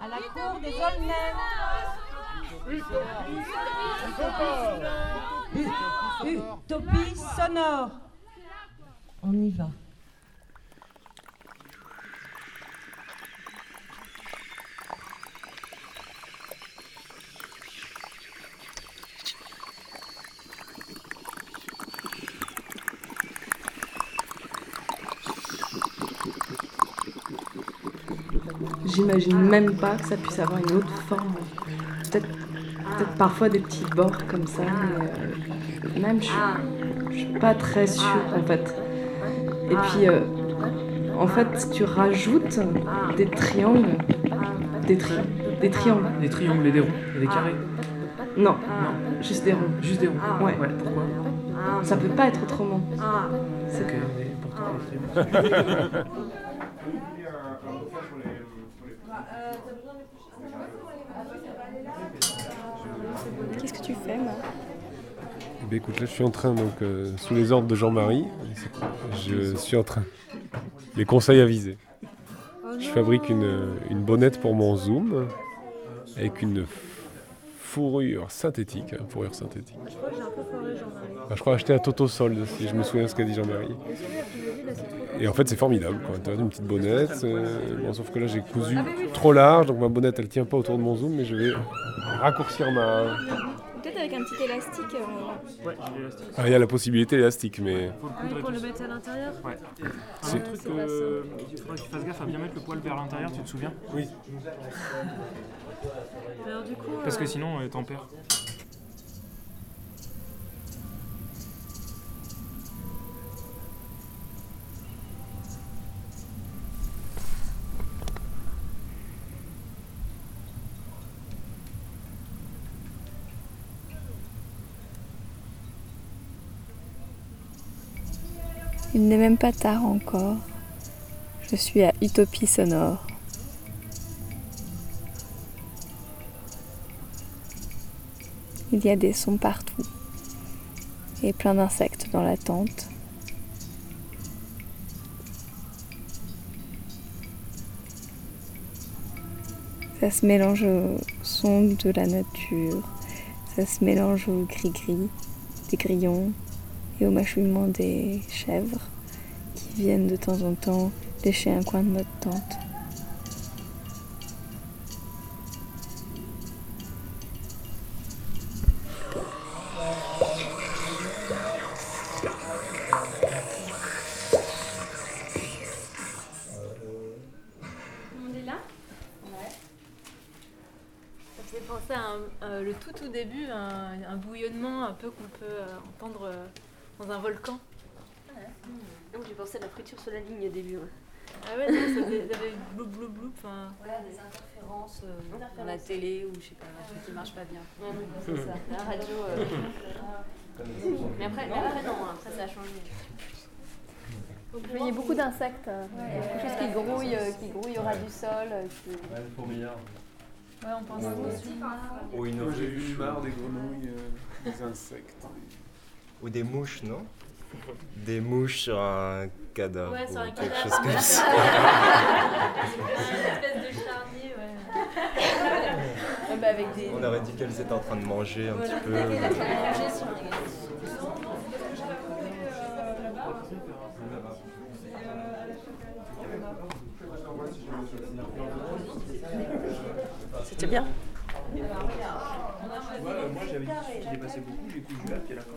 À la cour des Aulnay. Utopie sonore. On y va. J'imagine même pas que ça puisse avoir une autre forme. Peut-être peut-être parfois des petits bords comme ça, mais euh, même je suis, je suis pas très sûre en fait. Et puis euh, en fait tu rajoutes des triangles, des, tri- des triangles. Des triangles et des ronds et des carrés. Non, juste des ronds. Juste des ronds. Ouais. pourquoi Ça peut pas être autrement. C'est triangles. Qu'est-ce que tu fais, moi Eh écoute, là, je suis en train, donc, euh, sous les ordres de Jean-Marie, je suis en train. Les conseils avisés. Je fabrique une, une bonnette pour mon Zoom avec une fourrure synthétique. hein, fourrure synthétique. Ah, je crois acheter à Toto Solde, si je me souviens ce qu'a dit Jean-Marie. Et en fait, c'est formidable. Quoi. Une petite bonnette. euh, bon, sauf que là, j'ai cousu trop large, donc ma bonnette, elle tient pas autour de mon Zoom, mais je vais raccourcir ma. Avec un petit élastique. euh, Ouais, j'ai l'élastique. Ah, il y a la possibilité élastique, mais. Faut le Ah oui, pour le mettre à l'intérieur Ouais. C'est- Un truc, euh, il faudrait que tu fasses gaffe à bien mettre le poil vers l'intérieur, tu te souviens? Oui. Alors du coup, Parce que euh, sinon, euh, t'en perds. Il n'est même pas tard encore. Je suis à Utopie sonore. Il y a des sons partout et plein d'insectes dans la tente. Ça se mélange au son de la nature, ça se mélange au gris-gris des grillons et au mâchouillement des chèvres qui viennent de temps en temps lécher un coin de notre tente. On est là? Ouais. Ça un- euh, le tout tout début, un, un bouillonnement un peu qu'on peut euh, entendre euh, dans un volcan. Donc j'ai pensé à la friture sur la ligne au début. ouais. Ah ouais, non, ça faisait, ça avait bloup bloup bloup. Enfin, Voilà, des interférences euh, dans la télé ou je sais pas, un truc qui marche pas bien. c'est ça. La radio. euh, Mais après, mais après non, après ça a changé. Vous voyez beaucoup d'insectes. euh, Quelque chose qui grouille, euh, qui grouille au ras du sol. euh, qui- ouais, on pense aussi. Moi, j'ai vu marre des grenouilles, euh, des insectes. Ou des mouches, non Des mouches sur un cadavre. Ouais, sur ou un quelque cadavre. chose comme ça. Une espèce de charnier, ouais. Ouais, bah, avec des. On aurait dit qu'elles étaient en train de manger un petit peu. Manger sur les- C'était bien. Moi j'avais dit qu'il dépassait beaucoup, j'ai cousu là, puis à la fin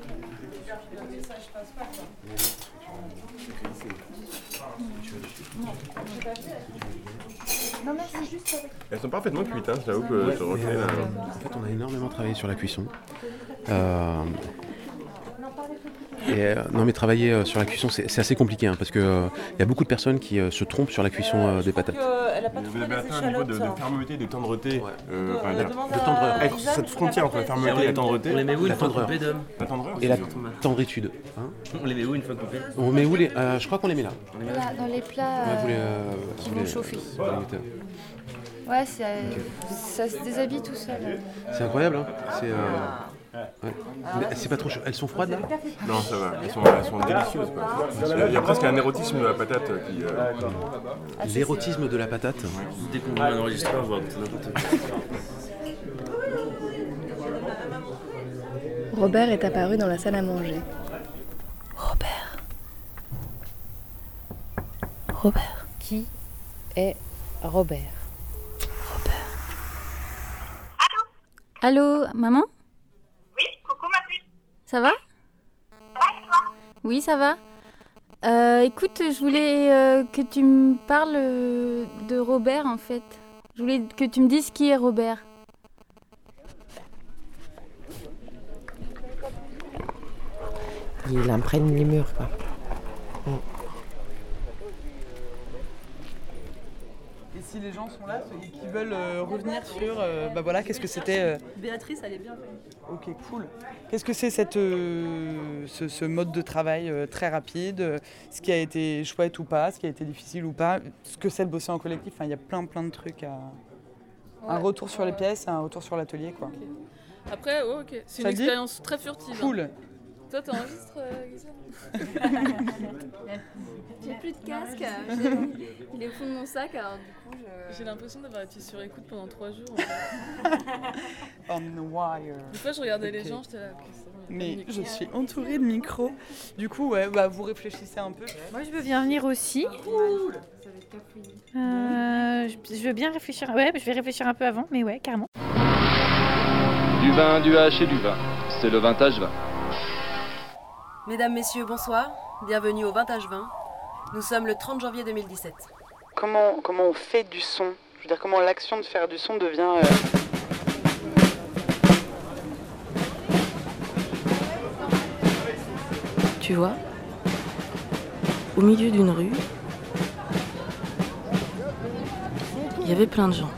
Elles sont parfaitement cuites, hein, j'avoue que je reconnais la... En fait, on a énormément travaillé sur la cuisson. Euh, et, euh, non, mais travailler euh, sur la cuisson, c'est assez compliqué hein, parce qu'il y a beaucoup de personnes qui euh, se trompent sur la cuisson euh, des patates. elle a pas Vous avez atteint un niveau de, de fermeté, de tendreté. euh, enfin, la de- tendreur. cette frontière entre la fermeté et la tendreté. On les met où une La fois coupés, Dom La tendreur Et la tendritude. hein. On les met où une fois coupés on met où les euh, Je crois qu'on les met là. Là, dans les plats Ouais, vous les, euh, euh, qui vous vont les- chauffer. Ouais, c'est, ça se déshabille tout seul. C'est incroyable. Hein c'est, euh, Ouais. C'est pas trop chaud. Elles sont froides là? Non, ça va. Elles sont, elles sont délicieuses. quoi. Il y a presque un érotisme de la patate qui. euh, L'érotisme de la patate. Dès qu'on voit un enregistreur, on voit n'importe quoi. Robert est apparu dans la salle à manger. Robert. Robert. Qui est Robert Allô, maman Oui, coucou ma puce. Ça va? Oui, ça va. Euh, écoute, je voulais euh, que tu me parles euh, de Robert en fait. Je voulais que tu me dises qui est Robert. Il imprègne les murs, quoi. Mm. Et si les gens sont là et qui veulent euh, revenir sur, euh, bah voilà, qu'est-ce que c'était euh, Béatrice, elle est bien. Ok, cool. Qu'est-ce que c'est cette, euh, ce, ce mode de travail euh, très rapide euh, Ce qui a été chouette ou pas, ce qui a été difficile ou pas, ce que c'est de bosser en collectif. Il y a plein plein de trucs à. Un retour sur les pièces, un retour sur l'atelier, quoi. Après, ok. C'est une expérience très furtive. hein. Cool. Toi, t'enregistres, euh, J'ai plus de casque. Il est au fond de mon sac, alors du coup, je. J'ai l'impression d'avoir été sur écoute pendant trois jours. On the wire. Des fois, je regardais les gens, j'étais là. Mais je suis entourée de micros. Du coup, ouais, bah, vous réfléchissez un peu. Moi, je veux bien venir aussi. Euh, je, veux bien réfléchir. Ouais, je vais réfléchir un peu avant, mais ouais, carrément. Du vin, du H et du vin. C'est le vintage vin. Mesdames, Messieurs, bonsoir. Bienvenue au Vintage 20. Nous sommes le 30 janvier 2017. Comment, comment on fait du son? Je veux dire, comment l'action de faire du son devient. euh, Tu vois, au milieu d'une rue, il y avait plein de gens.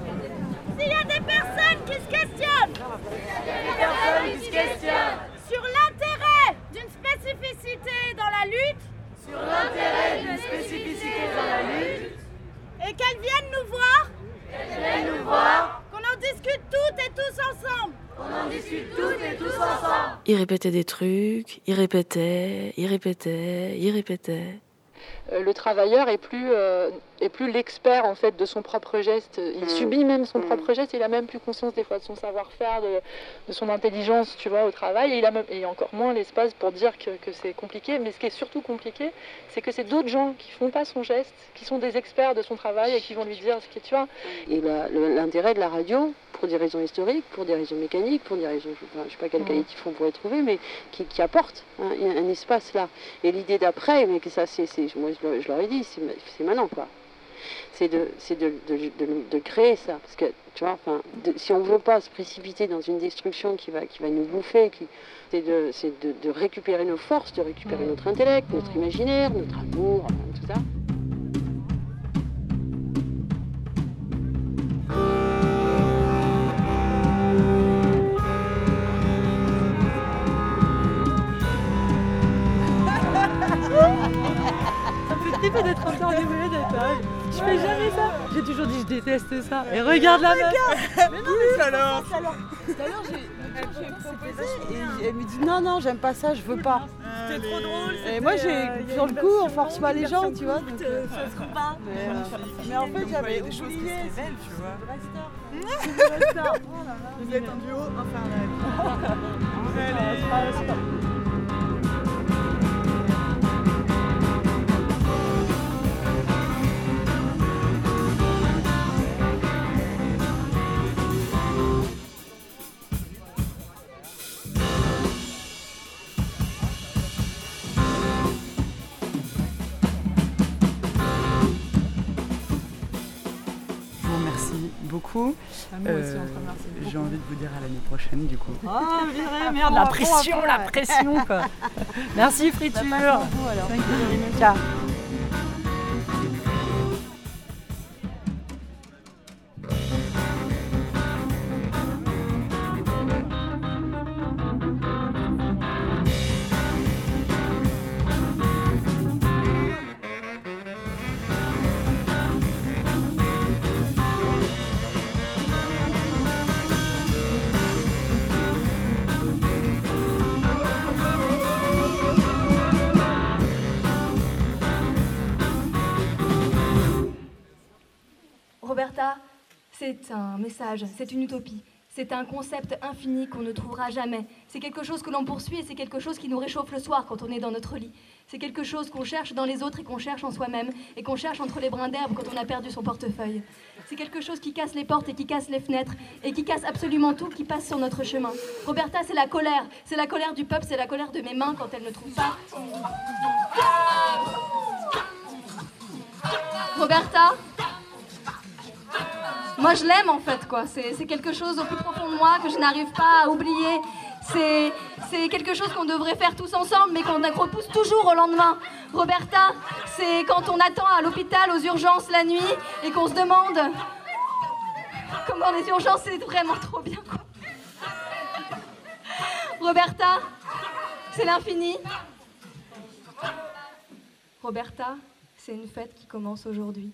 S'il y a des personnes qui se questionnent, des personnes qui se questionnent sur l'intérêt d'une spécificité dans la lutte, sur l'intérêt d'une spécificité dans la lutte, et qu'elles viennent nous voir, qu'elles viennent nous voir, qu'on en discute toutes et tous ensemble, qu'on en discute toutes et tous ensemble. Il répétait des trucs, il répétait, il répétait, il répétait. Euh, le travailleur est plus, euh, est plus l'expert en fait de son propre geste. Il subit même son propre geste. Il a même plus conscience des fois de son savoir-faire, de, de son intelligence, tu vois, au travail. Et il a même, et encore moins l'espace pour dire que, que c'est compliqué. Mais ce qui est surtout compliqué, c'est que c'est d'autres gens qui font pas son geste, qui sont des experts de son travail et qui vont lui dire ce qui, tu vois. Et l'intérêt de la radio, pour des raisons historiques, pour des raisons mécaniques, pour des raisons, je ne sais pas quel Mhm. qualitif on pourrait trouver, mais qui, qui apporte hein, un, un espace là. Et l'idée d'après, mais que ça, c'est- moi je, leur- je leur ai dit, c'est, ma- c'est maintenant quoi. C'est de, de, de, créer ça, parce que tu vois, enfin, si on veut pas se précipiter dans une destruction qui va, qui va nous bouffer, c'est, de, c'est de, de récupérer nos forces, de récupérer notre intellect, notre imaginaire, notre amour, tout. Ça d'être Je fais jamais ça. J'ai toujours dit je déteste ça. Et regarde la meuf. Mais non, mais alors Tout à l'heure, j'ai et elle me dit non, non, j'aime pas ça, je veux pas. C'était trop drôle. Et moi, j'ai euh, sur le coup, on force pas les gens, tu vois. euh, euh, ça se trouve pas. Mais, euh, en fait, j'avais des choses qui oublié. se révèlent, tu vois. Star. Vous êtes un duo infernal. beaucoup. Ah, remercie J'ai envie de vous dire à l'année prochaine, du coup. Ah, merde, la pression, la pression, quoi. Merci, friture. Ciao. C'est un message, c'est une utopie. C'est un concept infini qu'on ne trouvera jamais. C'est quelque chose que l'on poursuit et c'est quelque chose qui nous réchauffe le soir quand on est dans notre lit. C'est quelque chose qu'on cherche dans les autres et qu'on cherche en soi-même et qu'on cherche entre les brins d'herbe quand on a perdu son portefeuille. C'est quelque chose qui casse les portes et qui casse les fenêtres et qui casse absolument tout qui passe sur notre chemin. Roberta, c'est la colère. C'est la colère du peuple, c'est la colère de mes mains quand elles ne trouvent pas. Roberta, moi je l'aime en fait quoi. C'est quelque chose au plus profond de moi que je n'arrive pas à oublier. C'est quelque chose qu'on devrait faire tous ensemble mais qu'on repousse toujours au lendemain. Roberta, c'est quand on attend à l'hôpital aux urgences la nuit et qu'on se demande comment les urgences c'est vraiment trop bien quoi. Roberta, c'est l'infini. Roberta, c'est une fête qui commence aujourd'hui.